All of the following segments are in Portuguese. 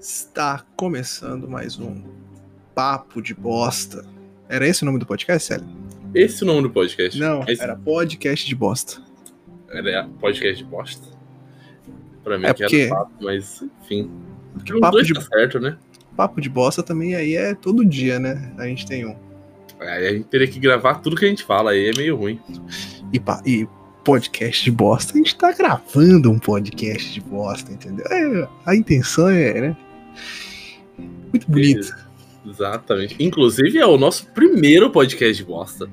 Está começando mais um Papo de Bosta. Era esse o nome do podcast, Célio? Esse é o nome do podcast? Não, Esse- era Podcast de Bosta. Era podcast de bosta? Pra mim É que porque- era papo, mas enfim. Porque Os papo de, tá certo, né? papo de Bosta também aí é todo dia, né? A gente tem um. Aí a gente teria que gravar tudo que a gente fala, aí é meio ruim. E, pa- e podcast de bosta, a gente tá gravando um podcast de bosta, entendeu? É, a intenção é, né? Muito bonito. Exatamente. Inclusive é o nosso primeiro podcast de bosta.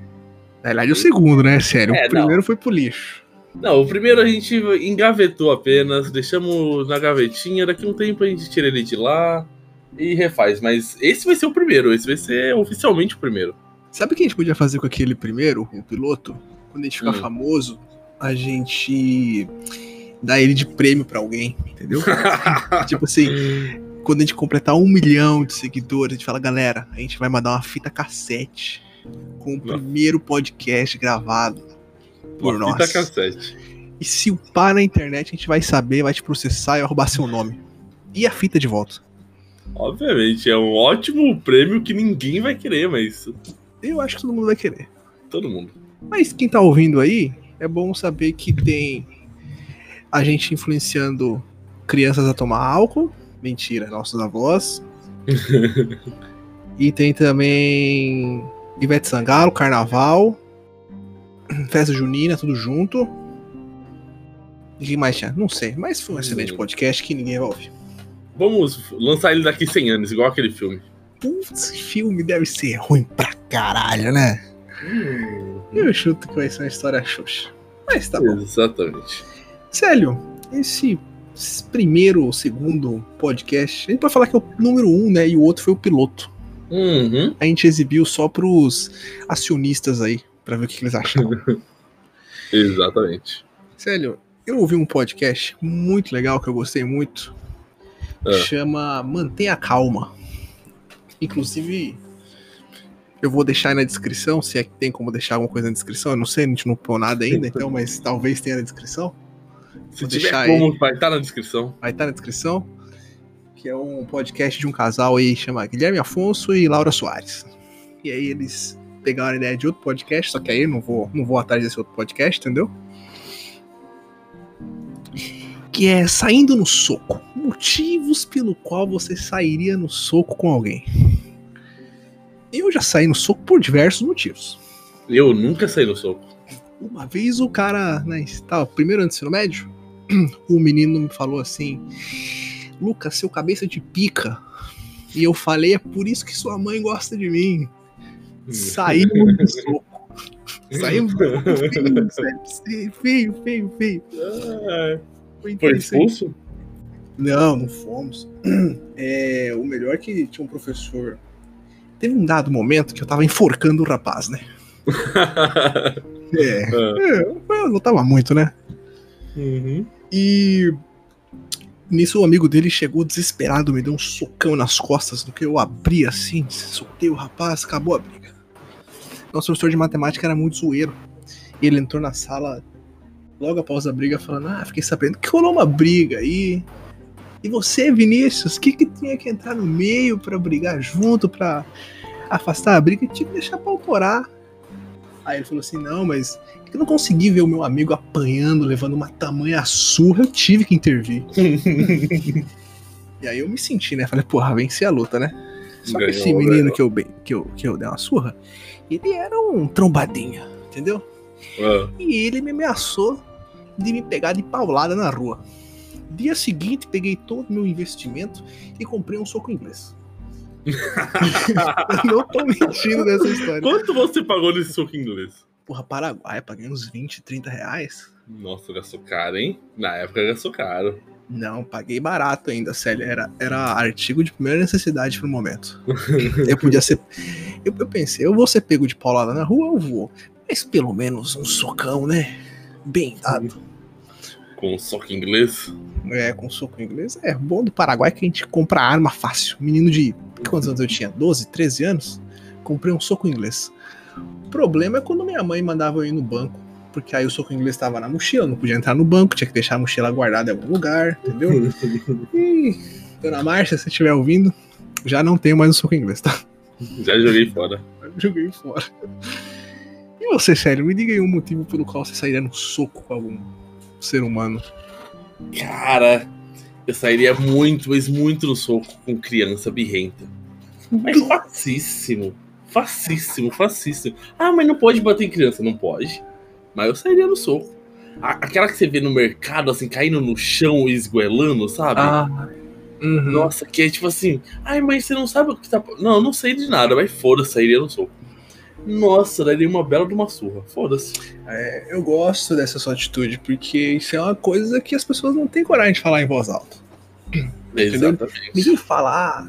Na verdade, é o segundo, né? Sério. É, o primeiro foi pro lixo. Não, o primeiro a gente engavetou apenas, deixamos na gavetinha, daqui um tempo a gente tira ele de lá e refaz. Mas esse vai ser o primeiro, esse vai ser oficialmente o primeiro. Sabe o que a gente podia fazer com aquele primeiro, o piloto? Quando a gente ficar Hum. famoso, a gente dá ele de prêmio pra alguém, entendeu? tipo assim, quando a gente completar um milhão de seguidores, a gente fala, galera, a gente vai mandar uma fita cassete com o Nossa. primeiro podcast gravado por Uma nós. fita cassete. E se upar na internet, a gente vai saber, vai te processar e vai roubar seu nome. E a fita de volta. Obviamente, é um ótimo prêmio que ninguém vai querer, mas Eu acho que todo mundo vai querer. todo mundo. Mas quem tá ouvindo aí, é bom saber que tem a gente influenciando crianças a tomar álcool. Mentira, nossos avós. e tem também Ivete Sangalo, Carnaval, Festa Junina, tudo junto. E o que mais tinha? Não sei, mas foi um excelente Hum. podcast que ninguém vai ouvir. Vamos lançar ele daqui 100 anos, igual aquele filme. Putz, filme deve ser ruim pra caralho, né? Eu chuto que vai ser uma história xoxa. Mas tá bom. Exatamente. Célio, esse primeiro, segundo podcast, a gente pode falar que é o número um, né? E o outro foi o piloto. Uhum. A gente exibiu só pros acionistas aí, pra ver o que, que eles achavam. Exatamente. Célio, eu ouvi um podcast muito legal que eu gostei muito. Ah. Chama Mantenha Calma. Inclusive, eu vou deixar aí na descrição, se é que tem como deixar alguma coisa na descrição. Eu não sei, a gente não pôs nada ainda, então, mas talvez tenha na descrição. Se Vou tiver como, vai estar na descrição. vai estar na descrição. Que é um podcast de um casal aí, chama Guilherme Afonso e Laura Soares. E aí eles pegaram a ideia de outro podcast, só que aí eu não vou, não vou atrás desse outro podcast, entendeu? Que é Saindo no Soco. Motivos pelo qual você sairia no soco com alguém. Eu já saí no soco por diversos motivos. Eu nunca saí no soco. Uma vez o cara, né, estava primeiro ano do ensino médio, o menino me falou assim: Lucas, seu cabeça de pica. E eu falei: é por isso que sua mãe gosta de mim. Saímos do soco. Saímos feio, feio, feio, feio. Foi Foi expulso? Não, não fomos. É, o melhor é que tinha um professor. Teve um dado momento que eu tava enforcando o rapaz, né? É. É eu não tava muito, né? uhum. E nisso o amigo dele chegou desesperado, me deu um socão nas costas no que eu abri assim, soltei o rapaz, acabou a briga. Nosso professor de matemática era muito zoeiro. Ele entrou na sala logo após a briga falando: Ah, fiquei sabendo que rolou uma briga aí. E você, Vinícius, o que, que tinha que entrar no meio pra brigar junto, pra afastar a briga? Tinha que deixar pra autorar. Aí ele falou assim: Não, mas eu não consegui ver o meu amigo apanhando, levando uma tamanha surra, eu tive que intervir. E aí eu me senti, né? Falei, porra, venci a luta, né? Só que esse menino que eu, que, eu, que eu dei uma surra, ele era um trombadinha, entendeu? Ah, E ele me ameaçou de me pegar de paulada na rua. Dia seguinte, peguei todo o meu investimento e comprei um soco inglês. Eu não tô mentindo nessa história. Quanto você pagou nesse soco inglês? Porra, Paraguai, paguei uns 20, 30 reais. Nossa, gastou caro, hein? Na época gastou caro. Não, paguei barato ainda, sério. Era, era artigo de primeira necessidade pro momento. eu podia ser. Eu, eu pensei, eu vou ser pego de paulada na rua, eu vou. Mas pelo menos um socão, né? Bem dado. Com soco inglês? É, com soco inglês. É bom do Paraguai que a gente compra arma fácil. Menino de. Quantos anos eu tinha? 12, 13 anos? Comprei um soco inglês. O problema é quando minha mãe mandava eu ir no banco. Porque aí o soco inglês estava na mochila, não podia entrar no banco, tinha que deixar a mochila guardada em algum lugar, entendeu? E Dona Márcia, se estiver ouvindo, já não tenho mais o soco inglês, tá? Já joguei fora. Joguei fora. E você, sério, me diga aí um motivo pelo qual você sairia no soco com algum ser humano. Cara, eu sairia muito, mas muito no soco com criança birrenta. Mas facíssimo. Facíssimo, facíssimo. Ah, mas não pode bater em criança. Não pode. Mas eu sairia no soco. Aquela que você vê no mercado, assim, caindo no chão e esgoelando, sabe? Ah. Uhum. Nossa, que é tipo assim. Ai, mas você não sabe o que tá. Não, eu não sei de nada, mas foda-se, sairia no soco. Nossa, daria uma bela de uma surra. Foda-se. É, eu gosto dessa sua atitude, porque isso é uma coisa que as pessoas não têm coragem de falar em voz alta. Exatamente. Ninguém fala, ah,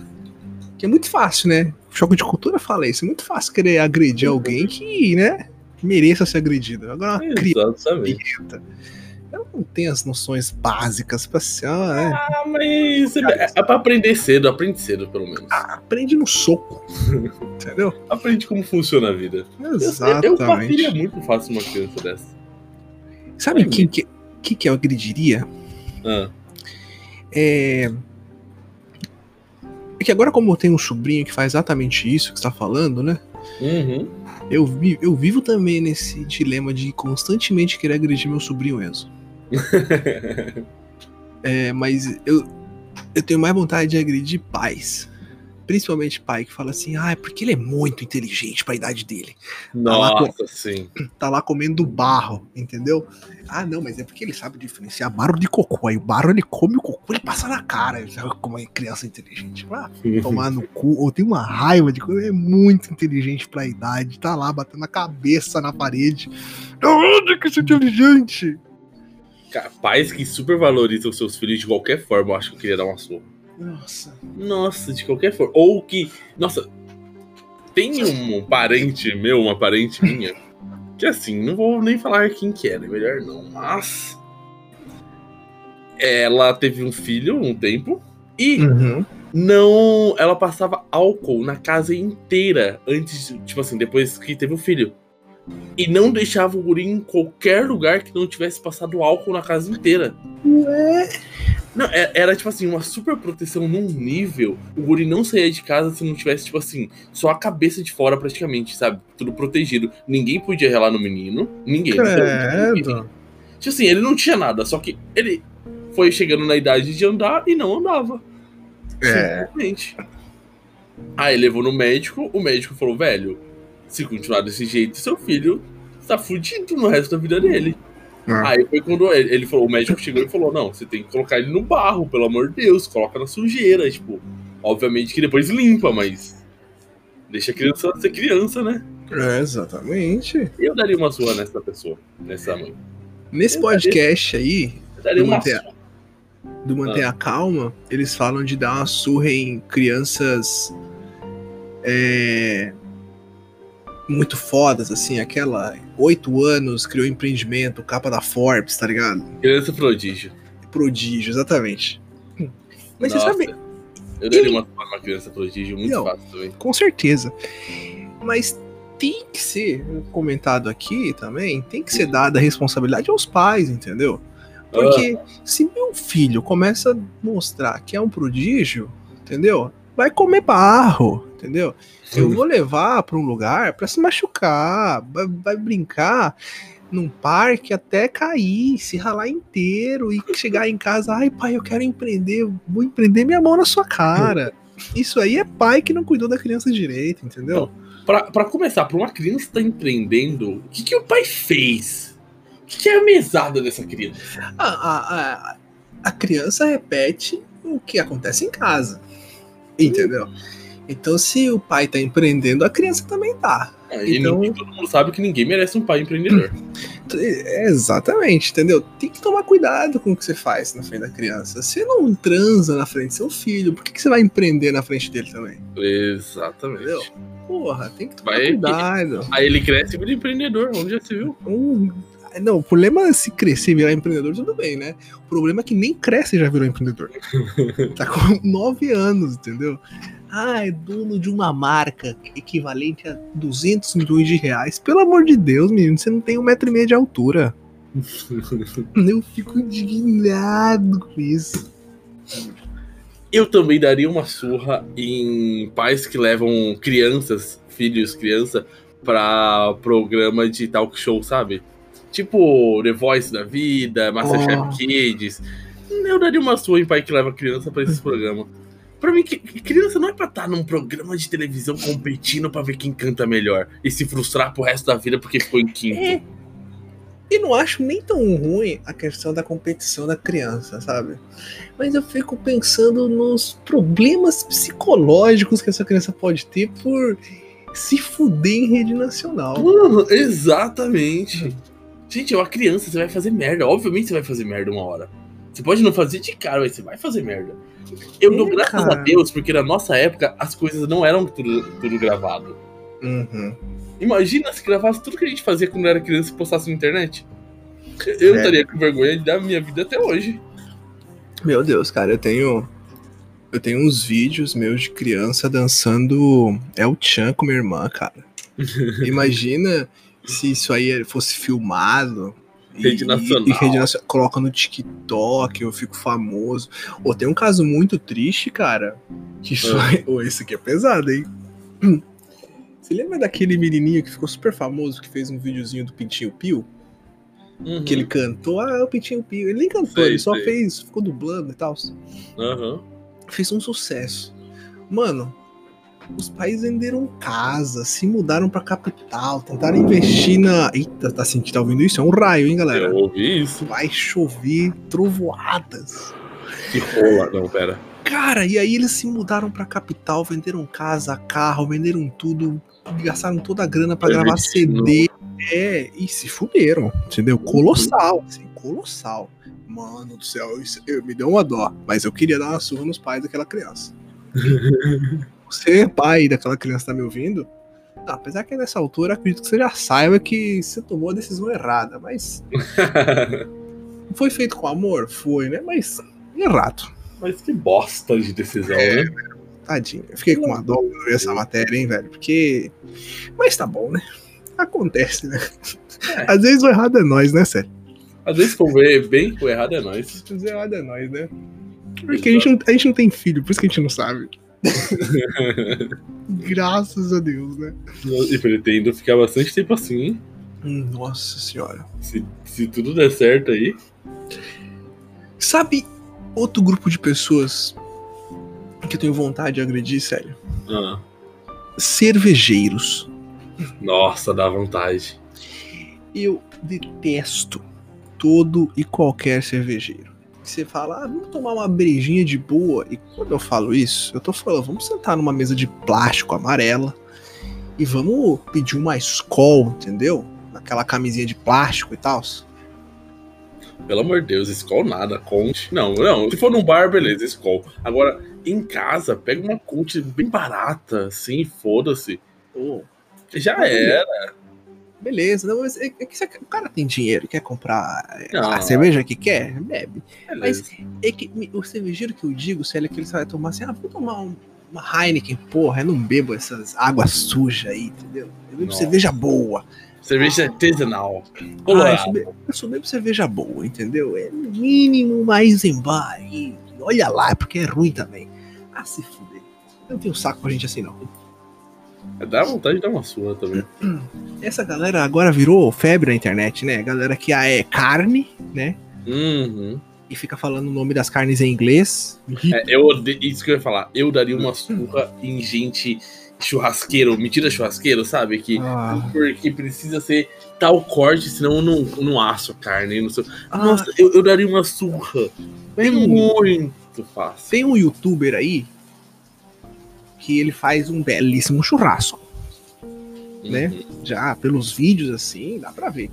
que é muito fácil, né? Choque de cultura fala isso. É muito fácil querer agredir alguém que, né, mereça ser agredido. Agora, uma criança ela não tem as noções básicas pra ser. Ah, é. ah mas é, é pra aprender cedo, aprende cedo, pelo menos. Ah, aprende no soco. entendeu? Aprende como funciona a vida. Exatamente. Eu, eu partiria muito fácil uma criança dessa. Sabe é quem que, que, que eu agrediria? Ah. É. É que agora, como eu tenho um sobrinho que faz exatamente isso que você tá falando, né? Uhum. Eu, vi, eu vivo também nesse dilema de constantemente querer agredir meu sobrinho Enzo. é, mas eu, eu tenho mais vontade de agredir pais. Principalmente pai que fala assim, ah, é porque ele é muito inteligente pra idade dele. Nossa, tá lá, sim. Tá lá comendo barro, entendeu? Ah, não, mas é porque ele sabe diferenciar barro de cocô. Aí o barro ele come o cocô e passa na cara. Sabe como é criança inteligente? Ah, tomar no cu. Ou tem uma raiva de coisa. É muito inteligente pra idade. Tá lá batendo a cabeça na parede. Onde que isso é inteligente? Pais que super valorizam seus filhos de qualquer forma, eu acho que eu queria dar uma surra. Nossa. Nossa, de qualquer forma. Ou que. Nossa. Tem um parente meu, uma parente minha, que assim, não vou nem falar quem que era, melhor não, mas. Ela teve um filho um tempo e uhum. não. Ela passava álcool na casa inteira antes, tipo assim, depois que teve o filho. E não deixava o guri em qualquer lugar que não tivesse passado álcool na casa inteira. Ué? Não, é, era tipo assim, uma super proteção num nível. O guri não saía de casa se não tivesse, tipo assim, só a cabeça de fora praticamente, sabe? Tudo protegido. Ninguém podia relar no menino. Ninguém. Credo. Tipo assim, ele não tinha nada, só que ele foi chegando na idade de andar e não andava. É. Simplesmente. Aí levou no médico, o médico falou, velho, se continuar desse jeito, seu filho tá fudido no resto da vida dele. Ah. Aí foi quando ele, ele, falou, o médico chegou e falou: Não, você tem que colocar ele no barro, pelo amor de Deus, coloca na sujeira. Tipo, obviamente que depois limpa, mas deixa a criança ser criança, né? É, exatamente. Eu daria uma sua nessa pessoa, nessa mãe. Nesse Eu podcast daria, aí, eu daria do uma manter, surra. do manter Ah. a calma, eles falam de dar uma surra em crianças é, muito fodas, assim, aquela oito anos, criou empreendimento, capa da Forbes, tá ligado? Criança prodígio. Prodígio, exatamente. Mas Nossa, você sabe, Eu daria ele- uma numa criança prodígio muito Não. fácil também. com certeza. Mas tem que ser comentado aqui também, tem que ser dada a responsabilidade aos pais, entendeu? Porque se meu filho começa a mostrar que é um prodígio, entendeu? Vai comer barro, entendeu? Eu vou levar para um lugar para se machucar, vai, vai brincar num parque até cair, se ralar inteiro e chegar em casa, ai pai, eu quero empreender, vou empreender minha mão na sua cara. Isso aí é pai que não cuidou da criança direito, entendeu? Pra começar, pra uma criança estar empreendendo, o que, que o pai fez? O que, que é a mesada dessa criança? A, a, a, a criança repete o que acontece em casa, entendeu? Então, se o pai tá empreendendo, a criança também tá. E Então- ninguém- todo mundo sabe que ninguém merece um pai empreendedor. É, Exatamente, entendeu? Tem que tomar cuidado com o que você faz na frente da criança. Você não transa na frente do seu filho, por que, que você vai empreender na frente dele também? Exatamente. Entendeu? Porra, tem que tomar Vai- cuidado. Aí ele cresce e vira empreendedor, onde já se viu? Um- Não, o problema é se crescer e virar empreendedor, tudo bem, né? O problema é que nem cresce e já virou empreendedor. tá com nove anos, entendeu? Ah, é dono de uma marca equivalente a 200 milhões de reais. Pelo amor de Deus, menino, você não tem um metro e meio de altura. Eu fico indignado com isso. Eu também daria uma surra em pais que levam crianças, filhos, criança, pra programa de talk show, sabe? Tipo The Voice da vida, Masterchef Oh. Kids. Eu daria uma surra em pai que leva criança pra esses programas. Pra mim, criança não é pra estar num programa de televisão competindo pra ver quem canta melhor e se frustrar pro resto da vida porque ficou em quinto. É. E não acho nem tão ruim a questão da competição da criança, sabe? Mas eu fico pensando nos problemas psicológicos que essa criança pode ter por se fuder em rede nacional. Uhum, exatamente. Gente, é uma criança, você vai fazer merda. Obviamente você vai fazer merda uma hora. Você pode não fazer de cara, mas você vai fazer merda. Eu É, dou graças cara. a Deus, porque na nossa época as coisas não eram tudo, tudo gravado. Uhum. Imagina se gravasse tudo que a gente fazia quando era criança e postasse na internet. Eu É. estaria com vergonha de dar minha vida até hoje. Meu Deus, cara, eu tenho. Eu tenho uns vídeos meus de criança dançando El Chan com minha irmã, cara. Imagina se isso aí fosse filmado. e- Rede nacional. E, rede nacional. Coloca no TikTok, eu fico famoso. Ou tem um caso muito triste, cara. Que foi. Ô, esse aqui é pesado, hein? Você lembra daquele menininho que ficou super famoso, que fez um videozinho do Pintinho Pio? Uhum. Que ele cantou, ah, é o Pintinho Pio. Ele nem cantou, Sei, ele só sei. fez, ficou dublando e tal. Aham. Fez um sucesso. Mano, os pais venderam casa, se mudaram pra capital, tentaram investir na. Eita, tá sentindo, tá ouvindo isso? É um raio, hein, galera? Eu ouvi isso. Vai chover trovoadas. Que rola. Não, pera. Cara, e aí eles se mudaram pra capital, venderam casa, carro, venderam tudo, gastaram toda a grana pra Foi gravar. CD. É, e se fuderam, entendeu? Colossal, assim, colossal. Mano do céu, isso, eu, me deu uma dó, mas eu queria dar uma surra nos pais daquela criança. Você, pai daquela criança, tá me ouvindo? Ah, apesar que nessa altura acredito que você já saiba que você tomou a decisão errada, mas foi feito com amor? Foi, né? Mas errado. Mas que bosta de decisão, É. né? Tadinho. Eu fiquei com uma dó quando vi essa matéria, hein, velho? Porque. Mas tá bom, né? Acontece, né? É. Às vezes o errado é nós, né, sério? Às vezes, for ver bem, o errado é nós. O errado é nós, né? Porque a gente, não, a gente não tem filho, por isso que a gente não sabe. Graças a Deus, né? e pretendo ficar bastante tempo assim, hein? Hum, Nossa senhora. Se, se tudo der certo aí. Sabe outro grupo de pessoas que eu tenho vontade de agredir, sério? Ah, Cervejeiros. nossa, dá vontade. Eu detesto todo e qualquer cervejeiro. Você fala, ah, vamos tomar uma brejinha de boa. E quando eu falo isso, eu tô falando, vamos sentar numa mesa de plástico amarela e vamos pedir uma Skol, entendeu? Aquela camisinha de plástico e tal. Pelo amor de Deus, Skol nada, Conte. Não, não. Se for num bar, beleza, Skol. Agora, em casa, pega uma Conte bem barata, assim, foda-se. Pô, Já era. Beleza, não, mas é, é que você- o cara tem dinheiro, quer comprar é, Não. a cerveja que quer, bebe. Beleza. É que o cervejeiro que eu digo, se ele é que ele vai tomar assim, ah, vou tomar um- uma Heineken, porra, eu não bebo essas águas sujas aí, entendeu? Eu bebo Nossa. cerveja boa. Cerveja artesanal. Ah, eu, só bebo, eu só bebo cerveja boa, entendeu? É mínimo mais em bar. E olha lá, porque é ruim também. Ah, se fuder. Eu não tenho saco pra gente assim, não. Dá vontade de dar uma sua também. Essa galera agora virou febre na internet, né? Galera que ah, é carne, né? Uhum. E fica falando o nome das carnes em inglês. É, eu odeio, isso que eu ia falar. Eu daria uma surra em gente churrasqueiro, mentira churrasqueiro, sabe? Que, Ah, Porque precisa ser tal corte, senão eu não, não asso a carne. Não sei. ah, Nossa, eu, eu daria uma surra. tem um, muito fácil. Tem um youtuber aí que ele faz um belíssimo churrasco. né? Uhum. Já pelos vídeos assim, dá pra ver.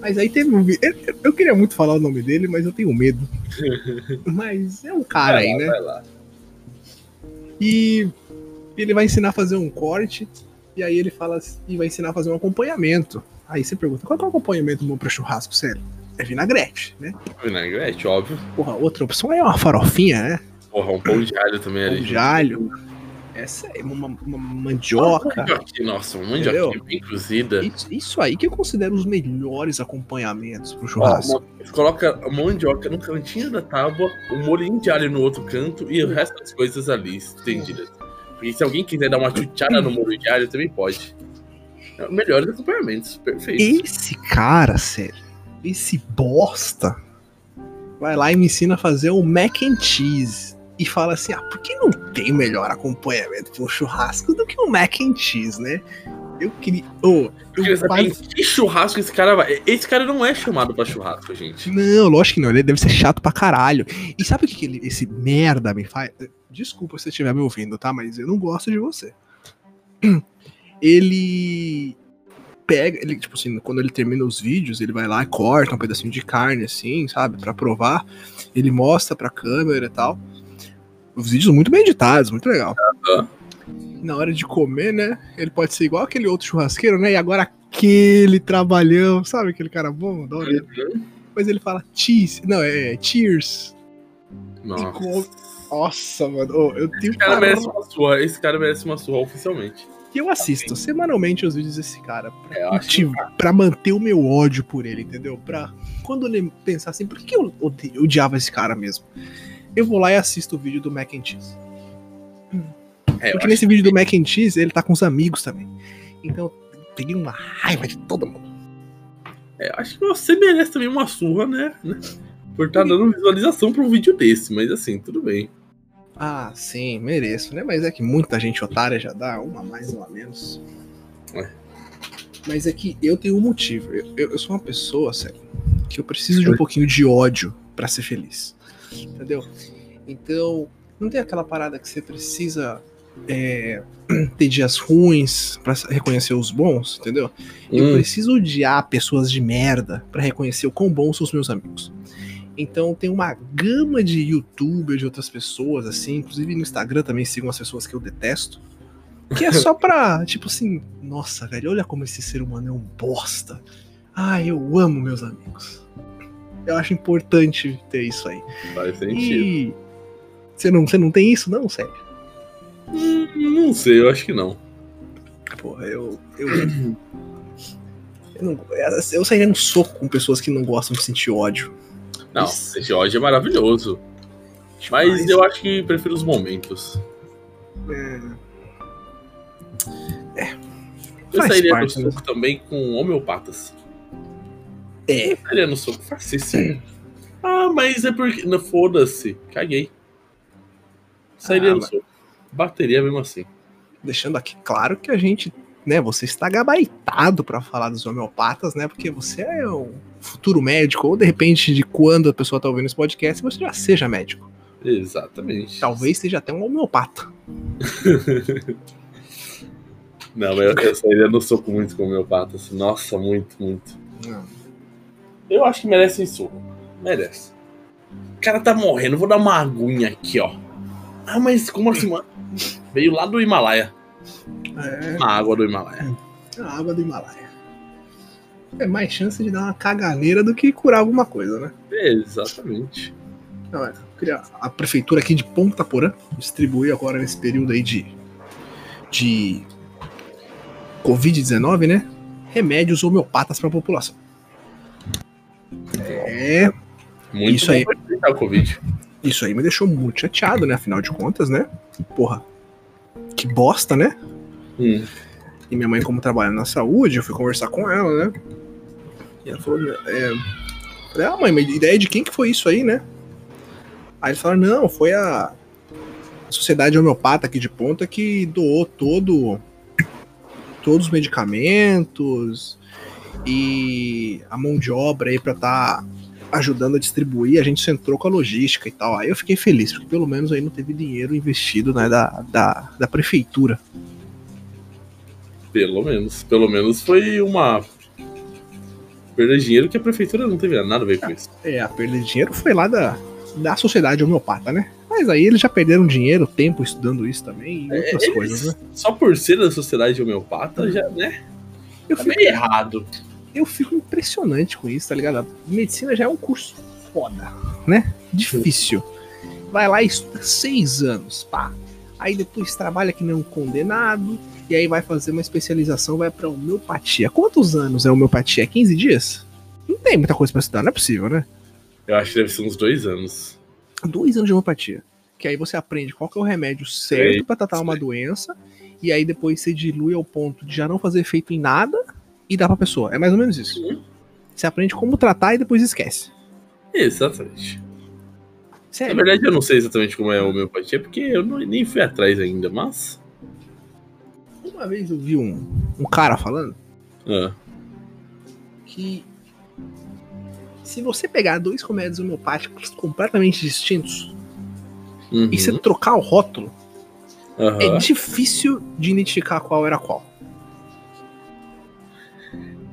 Mas aí teve um vídeo. Eu, eu queria muito falar o nome dele, mas eu tenho medo. mas é um cara Vai aí, lá, né? vai lá. E ele vai ensinar a fazer um corte. E aí ele fala assim- e vai ensinar a fazer um acompanhamento. Aí você pergunta, qual é o acompanhamento bom pra churrasco, sério? É vinagrete, né? Vinagrete, óbvio. Porra, outra opção é uma farofinha, né? Porra, um pão de alho também Pão ali. de alho. Essa é uma, uma mandioca. Mandioquinha, Nossa, uma mandioquinha Entendeu? bem cozida. Isso, isso aí que eu considero os melhores acompanhamentos pro churrasco. uma- Você coloca a mandioca no cantinho da tábua, o molhinho de alho no outro canto e o resto das coisas ali estendidas. Porque se alguém quiser dar uma chuchada no molho de alho, também pode. É o melhor dos acompanhamentos. Perfeito. Esse cara, sério, esse bosta, vai lá e me ensina a fazer o mac and cheese. E fala assim, ah, por que não tem melhor acompanhamento pro churrasco do que o mac and cheese, né? Eu queria... ô, Eu quase... que churrasco esse cara vai. Esse cara não é chamado pra churrasco, gente. Não, lógico que não, ele deve ser chato pra caralho. E sabe o que, que ele- esse merda me faz? Desculpa se você estiver me ouvindo, tá? Mas eu não gosto de você. Ele pega, ele, tipo assim, quando ele termina os vídeos, ele vai lá e corta um pedacinho de carne, assim, sabe? Pra provar. Ele mostra pra câmera e tal. Os vídeos muito bem editados, muito legal. Aham. Na hora de comer, né? Ele pode ser igual aquele outro churrasqueiro, né? E agora aquele trabalhão, sabe? Aquele cara bom, adoro ele. Mas ele fala cheese. Não, é cheers. Nossa. com- Nossa, mano. ô, eu tenho Esse cara parado- merece uma surra. Esse cara merece uma surra oficialmente. E eu assisto semanalmente os vídeos desse cara. Pra, É, acho que- pra manter o meu ódio por ele, entendeu? Pra quando ele pensar assim, por que eu odiava esse cara mesmo? Eu vou lá e assisto o vídeo do Mac and Cheese. É, Porque nesse vídeo do Mac and Cheese, ele tá com os amigos também. Então eu peguei uma raiva de todo mundo. É, acho que você merece também uma surra, né? né? Por estar dando visualização pra um vídeo desse, mas assim, tudo bem. Ah, sim, mereço, né? Mas é que muita gente otária já dá, uma mais, uma menos. É. Mas é que eu tenho um motivo. Eu, eu- eu sou uma pessoa, sério, que eu preciso de um pouquinho de ódio pra ser feliz. Entendeu? Então, não tem aquela parada que você precisa é, ter dias ruins pra reconhecer os bons, entendeu? Eu Hum, preciso odiar pessoas de merda pra reconhecer o quão bons são os meus amigos. Então tem uma gama de youtubers de outras pessoas, assim, inclusive no Instagram também sigam as pessoas que eu detesto. Que é só pra, tipo assim, nossa, velho, olha como esse ser humano é um bosta. Ai, eu amo meus amigos. Eu acho importante ter isso aí. faz sentido. E. Você não, você não tem isso, não, sério? Hum, não sei, eu acho que não. Porra, eu. Eu, eu, não, eu sairia no soco com pessoas que não gostam de sentir ódio. Não, Isso. esse ódio é maravilhoso. Mas eu acho que prefiro os momentos. É, Eu Faz sairia no né? soco também com homeopatas. É, sairia no soco facíssimo. Ah, mas é porque. Não, foda-se. Caguei. Sairia Ah, no mas- soco. Bateria mesmo assim. deixando aqui claro que a gente, né, você está gabaritado para falar dos homeopatas, né? Porque você é um futuro médico, ou de repente, de quando a pessoa tá ouvindo esse podcast, você já seja médico. Exatamente. Talvez seja até um homeopata. Não, mas eu, eu sairia no soco muito com homeopatas. Nossa, muito, muito. Eu acho que merece isso. Merece. O cara tá morrendo, vou dar uma aguinha aqui, ó. Ah, mas como assim, mano? Veio lá do Himalaia. É, Uma água do Himalaia. a água do Himalaia. É mais chance de dar uma caganeira do que curar alguma coisa, né? Exatamente. Não, é, a prefeitura aqui de Ponta Porã distribuir agora nesse período aí de, de Covid-19, né? Remédios homeopatas para a população. É, Muito Isso aí. o Covid. isso aí me deixou muito chateado, né? Afinal de contas, né? Porra, que bosta, né? Hum. E minha mãe, como trabalha na saúde, eu fui conversar com ela, né? E ela falou, é... Falei, ah, mãe, mas ideia de quem que foi isso aí, né? Aí eles falaram, não, foi a Sociedade Homeopata aqui de Ponta que doou todo todos os medicamentos e a mão de obra aí pra tá ajudando a distribuir, a gente centrou com a logística e tal. Aí eu fiquei feliz, porque pelo menos aí não teve dinheiro investido né, da, da, da prefeitura. Pelo menos. Pelo menos foi uma perda de dinheiro que a prefeitura não teve nada a ver com isso. É, a perda de dinheiro foi lá da, da sociedade homeopata, né? Mas aí eles já perderam dinheiro, tempo estudando isso também e outras É, coisas, né? Só por ser da sociedade homeopata, já, né? Eu Tá fico, meio errado. Eu fico impressionante com isso, tá ligado? Medicina já é um curso foda, né? Difícil. Vai lá e estuda seis anos, pá. Aí depois trabalha que nem um condenado. E aí vai fazer uma especialização, vai pra homeopatia. Quantos anos é homeopatia? 15 dias? Não tem muita coisa pra estudar, não é possível, né? Eu acho que deve ser uns dois anos. Dois anos de homeopatia. Que aí você aprende qual que é o remédio certo pra tratar uma doença. E aí depois você dilui ao ponto de já não fazer efeito em nada e dá pra pessoa. É mais ou menos isso. Uhum. Você aprende como tratar e depois esquece. Exatamente. Na Sério. verdade, eu não sei exatamente como é a homeopatia, porque eu não- nem fui atrás ainda, mas. Uma vez eu vi um, um cara falando Ah, que se você pegar dois remédios homeopáticos completamente distintos uhum, e você trocar o rótulo, aham. é difícil de identificar qual era qual.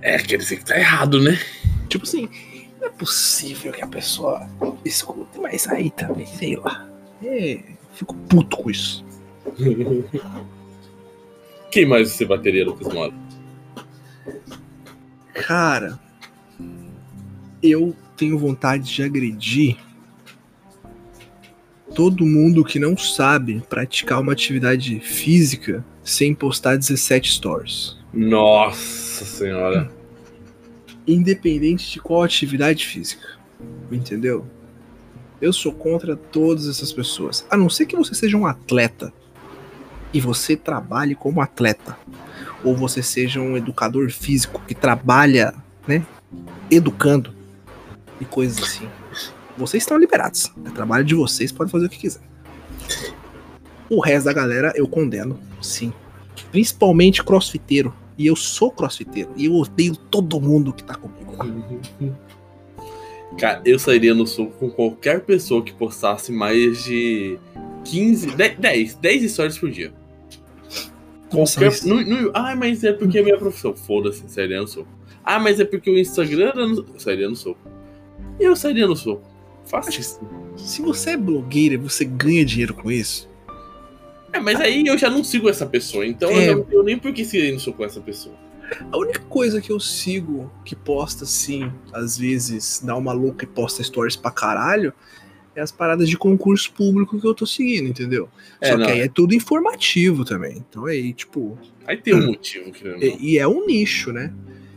É, quer dizer que tá errado, né? Tipo assim, não é possível que a pessoa escute, mas aí também, sei lá. É, fico puto com isso. Quem mais você bateria, Lucas Mora? Cara, eu tenho vontade de agredir todo mundo que não sabe praticar uma atividade física sem postar 17 stories. Nossa senhora. Independente de qual atividade física. Entendeu? Eu sou contra todas essas pessoas. A não ser que você seja um atleta e você trabalhe como atleta. Ou você seja um educador físico que trabalha, né? Educando e coisas assim. Vocês estão liberados. É trabalho de vocês, pode fazer o que quiser. O resto da galera eu condeno, sim. Principalmente crossfiteiro. E eu sou crossfiteiro. E eu odeio todo mundo que tá comigo lá. Cara, eu sairia no soco com qualquer pessoa que postasse mais de 15, 10, 10, 10 stories por dia. Qualquer, mas- no, no- ah, mas é porque é minha profissão. Foda-se, sairia no soco. Ah, mas é porque o Instagram era no, sairia no soco. Eu sairia no soco. Fácil. Se você é blogueira e você ganha dinheiro com isso, É, mas aí eu já não sigo essa pessoa, então É. eu não tenho nem por que no soco com essa pessoa. a única coisa que eu sigo que posta assim, às vezes dá uma louca e posta stories pra caralho, é as paradas de concurso público que eu tô seguindo, entendeu? É, Só não. que aí é tudo informativo também. Então aí, tipo. Aí tem um motivo, querendo. não. E, e é um nicho, né?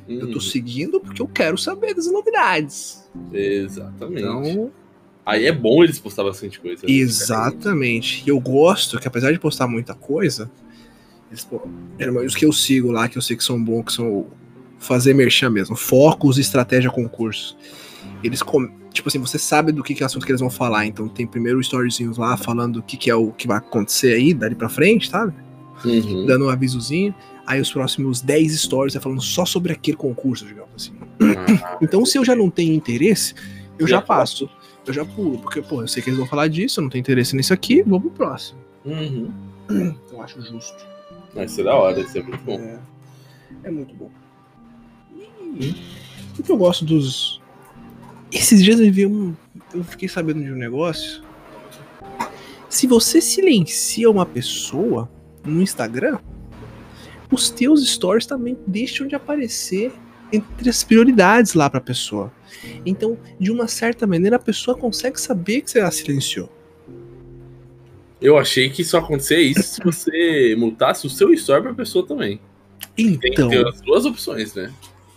Eu tô Hum, seguindo porque eu quero saber das novidades. Exatamente. Então, Aí é bom eles postar bastante coisa. né? Exatamente. E eu gosto que, apesar de postar muita coisa, eles, pô, os que eu sigo lá, que eu sei que são bons, que são fazer merchan mesmo, focos, estratégia, concurso. Eles, com- tipo assim, você sabe do que, que é o assunto que eles vão falar, então tem primeiro storyzinhos lá falando o que, que é o que vai acontecer aí, dali pra frente, sabe? Uhum. Dando um avisozinho. Aí os próximos 10 stories é falando só sobre aquele concurso, digamos assim. Ah, Então, se eu já não tenho interesse, eu Já já passo. Eu já pulo, porque, pô, eu sei que eles vão falar disso, eu não tenho interesse nisso aqui, vou pro próximo. uhum. Eu acho justo. Vai ser da hora, isso é muito bom. É, é muito bom. E o que eu gosto dos. Esses dias eu vi um. Eu fiquei sabendo de um negócio. Se você silencia uma pessoa no Instagram, os teus stories também deixam de aparecer entre as prioridades lá pra pessoa. Então, de uma certa maneira, a pessoa consegue saber que você a silenciou. Eu achei que só acontecia isso se você mutasse o seu story pra pessoa também. Tem Então, ter as duas opções, né?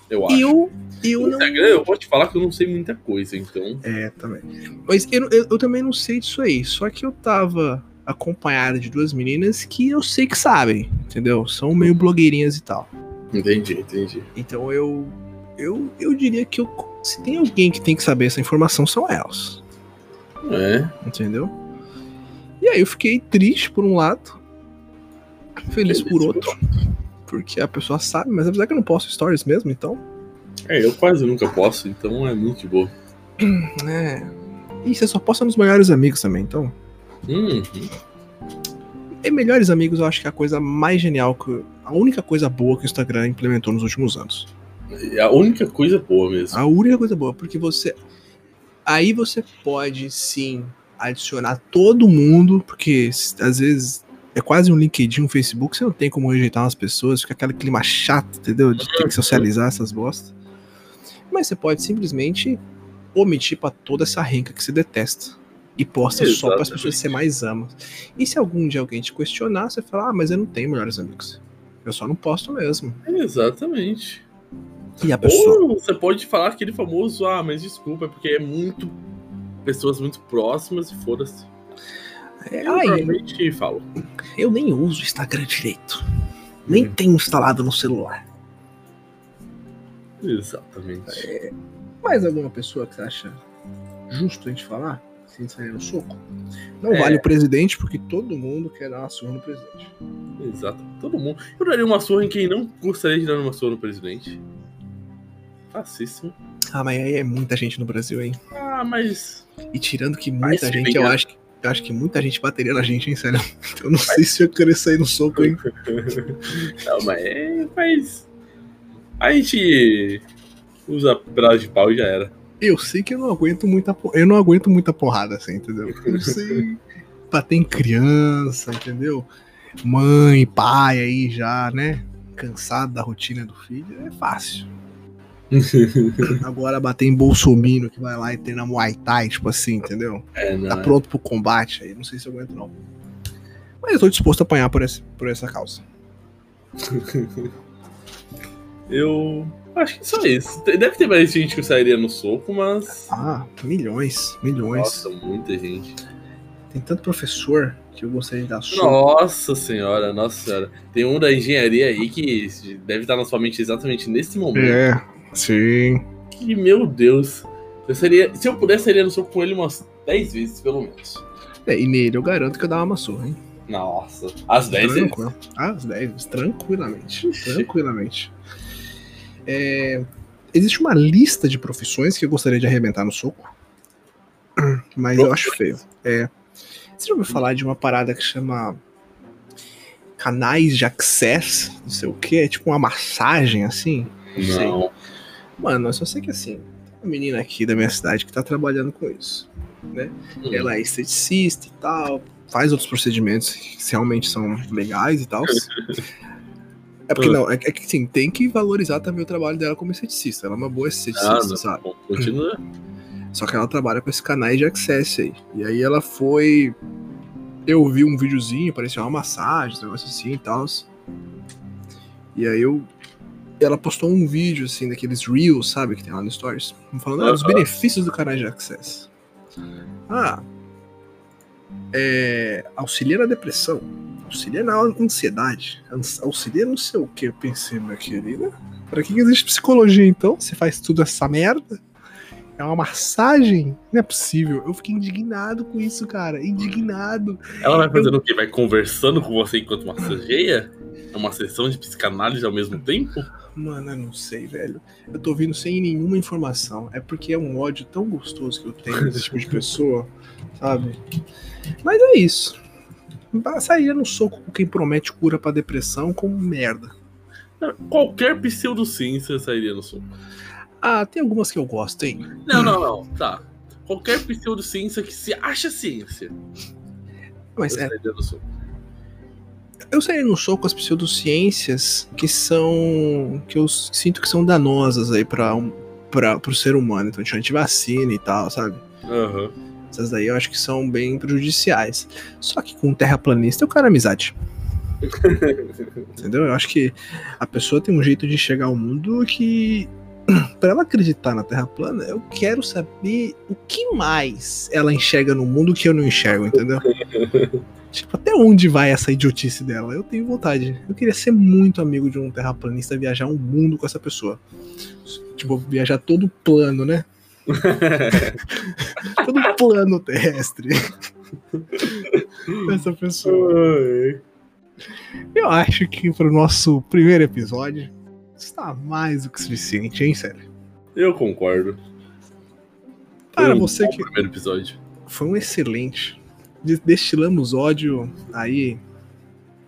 Eu acho. eu, eu no não. Instagram, eu vou te falar que eu não sei muita coisa, então. É, também. Mas eu, eu, eu também não sei disso aí. Só que eu tava acompanhado de duas meninas que eu sei que sabem, entendeu? São meio blogueirinhas e tal. Entendi, entendi. Então eu. Eu, eu diria que eu, se tem alguém que tem que saber essa informação, são elas. É. Entendeu? E aí eu fiquei triste por um lado, feliz por outro. Porque a pessoa sabe, mas apesar que eu não posto stories mesmo, então. É, eu quase nunca posso, então é muito boa. É. E você só posta nos melhores amigos também, então. Uhum. E melhores amigos eu acho que é a coisa mais genial, que, a única coisa boa que o Instagram implementou nos últimos anos. É a única coisa boa mesmo. A única coisa boa, porque você. Aí você pode sim adicionar todo mundo, porque às vezes é quase um LinkedIn, um Facebook, você não tem como rejeitar umas pessoas, fica aquele clima chato, entendeu? De ter que socializar essas bostas. Mas você pode simplesmente omitir pra toda essa renca que você detesta. E posta só para as Exatamente. pessoas que você mais ama. E se algum dia alguém te questionar, você fala, ah, mas eu não tenho melhores amigos. Eu só não posto mesmo. Exatamente. E a pessoa. Ou você pode falar aquele famoso, ah, mas desculpa, é porque é muito. Pessoas muito próximas e foda-se. É, Eu normalmente falo. eu nem uso o Instagram direito. Nem Hum. tenho instalado no celular. Exatamente. Mais alguma pessoa que você acha justo a gente falar? Sem sair no soco? Não É. vale o presidente, porque todo mundo quer dar uma surra no presidente. Exato. Todo mundo. Eu daria uma surra em quem não gostaria de dar uma surra no presidente. Facíssimo. Ah, mas aí é muita gente no Brasil, hein? Ah, mas. E tirando que muita se gente, eu acho que, eu acho que muita gente bateria na gente, hein, sério. Eu não sei se eu querer sair no soco, hein? Não, mas é. Mas. A gente usa pedaço de pau e já era. Eu sei que eu não aguento muita eu não aguento muita porrada, assim, entendeu? Eu sei bater em criança, entendeu? Mãe, pai aí já, né? Cansado da rotina do filho, é fácil. Agora bater em Bolsominion que vai lá e treina Muay Thai, tipo assim, entendeu? É. Tá é. pronto pro combate aí, não sei se eu aguento não. Mas eu tô disposto a apanhar por, esse, por essa causa. Eu acho que só isso. Deve ter mais gente que sairia no soco, mas. Ah, milhões, milhões. Nossa, muita gente. Tem tanto professor que eu gostaria de dar soco. Nossa senhora, nossa senhora. Tem um da engenharia aí que deve estar na sua mente exatamente nesse momento. É, sim. Que, meu Deus. Eu seria, se eu pudesse, seria no soco com ele umas 10 vezes, pelo menos. É, e nele eu garanto que eu dava uma surra, hein? Nossa, às 10 vezes. Tranquilo. As 10, tranquilamente. Tranquilamente. É, existe uma lista de profissões que eu gostaria de arrebentar no soco. Mas eu acho feio. É. Você já ouviu falar de uma parada que chama canais de access, não sei o que, é tipo uma massagem assim? sei. Não. Mano, eu só sei que assim, tem uma menina aqui da minha cidade que tá trabalhando com isso. Hum. Ela é esteticista e tal, faz outros procedimentos que realmente são legais e tal. É porque Ah. não, é, é que sim, tem que valorizar também o trabalho dela como esteticista. Ela é uma boa esteticista, Ah, sabe? Bom, continua. Só que ela trabalha com esses canais de access aí. E aí ela foi. Eu vi um videozinho, parecia uma massagem, um negócio assim e tal. E aí eu. Ela postou um vídeo, assim, daqueles Reels, sabe, que tem lá no Stories, falando ah, Aham. benefícios do canal de access. Ah. É, auxilia na depressão. Auxilia na ansiedade. ans- Auxilia não sei o que. Eu pensei, minha querida. Pra que que existe psicologia então? Você faz tudo essa merda? É uma massagem? Não é possível. Eu fiquei indignado com isso, cara. Indignado. Ela vai fazendo o quê? Vai conversando com você enquanto massageia? É uma sessão de psicanálise ao mesmo tempo? Mano, eu não sei, velho. Eu tô vindo sem nenhuma informação. É porque é um ódio tão gostoso que eu tenho desse tipo de pessoa, sabe? Mas é isso. Sairia no soco com quem promete cura pra depressão como merda. Qualquer pseudociência sairia no soco. Ah, tem algumas que eu gosto, hein? Não, não, não. Tá. Qualquer pseudociência que se acha ciência. Mas eu é, sairia no soco. eu sairia no soco com as pseudociências que são. que eu sinto que são danosas aí pra, um, pra, pro ser humano. Então, tipo, antivacina e tal, sabe? Aham. Essas daí eu acho que são bem prejudiciais. Só que com um terraplanista eu quero amizade. Entendeu? Eu acho que a pessoa tem um jeito de chegar ao mundo que. Pra ela acreditar na Terra plana, eu quero saber o que mais ela enxerga no mundo que eu não enxergo, entendeu? tipo, até onde vai essa idiotice dela? Eu tenho vontade. Eu queria ser muito amigo de um terraplanista, viajar um mundo com essa pessoa. Tipo, viajar todo plano, né? todo plano terrestre. Essa pessoa. Eu acho que pro nosso primeiro episódio está mais do que suficiente, hein, sério? Eu concordo. Para um você que primeiro episódio. foi um excelente. De- Destilamos ódio aí.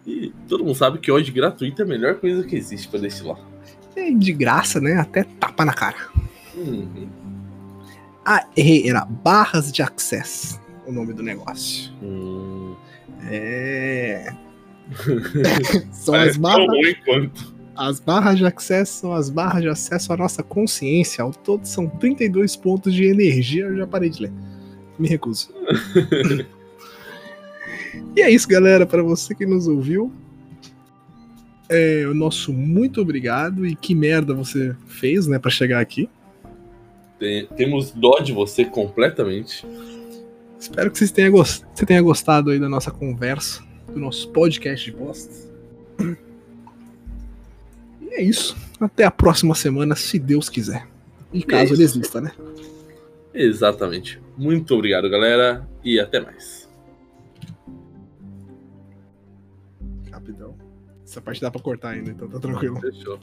E todo mundo sabe que ódio gratuito é a melhor coisa que existe pra destilar. é De graça, né? Até tapa na cara. Uhum. Ah, errei, era barras de access o nome do negócio. Hum. É. São Parece as barras. As barras de acesso são as barras de acesso à nossa consciência. Ao todo são 32 pontos de energia. Eu já parei de ler. Me recuso. e é isso, galera. Para você que nos ouviu, é, o nosso muito obrigado. E que merda você fez, né, para chegar aqui. Tem, temos dó de você completamente. Espero que vocês tenham gost... você tenha gostado aí da nossa conversa, do nosso podcast de bosta. E é isso. Até a próxima semana, se Deus quiser. E caso é ele exista, né? Exatamente. Muito obrigado, galera, e até mais. Rapidão. Essa parte dá pra cortar ainda, então tá tranquilo. Fechou.